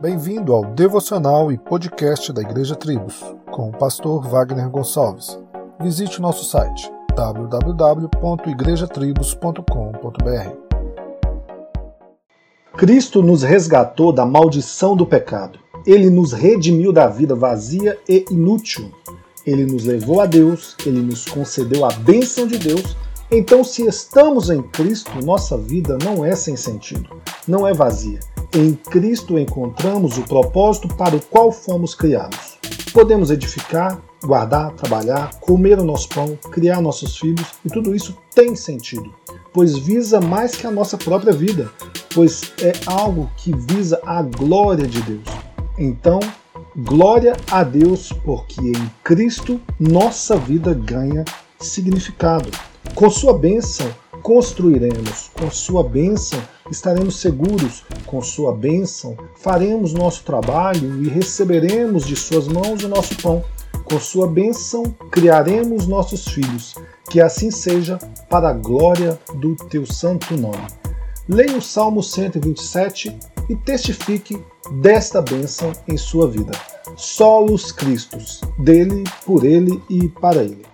Bem-vindo ao devocional e podcast da Igreja Tribos, com o pastor Wagner Gonçalves. Visite o nosso site www.igrejatribos.com.br. Cristo nos resgatou da maldição do pecado. Ele nos redimiu da vida vazia e inútil. Ele nos levou a Deus, ele nos concedeu a bênção de Deus. Então, se estamos em Cristo, nossa vida não é sem sentido, não é vazia em Cristo encontramos o propósito para o qual fomos criados. Podemos edificar, guardar, trabalhar, comer o nosso pão, criar nossos filhos, e tudo isso tem sentido, pois visa mais que a nossa própria vida, pois é algo que visa a glória de Deus. Então, glória a Deus, porque em Cristo nossa vida ganha significado. Com sua bênção, construiremos, com sua bênção, estaremos seguros, com sua bênção, faremos nosso trabalho e receberemos de suas mãos o nosso pão. Com sua bênção, criaremos nossos filhos. Que assim seja, para a glória do teu santo nome. Leia o Salmo 127 e testifique desta bênção em sua vida. Solos Cristos, dele, por ele e para ele.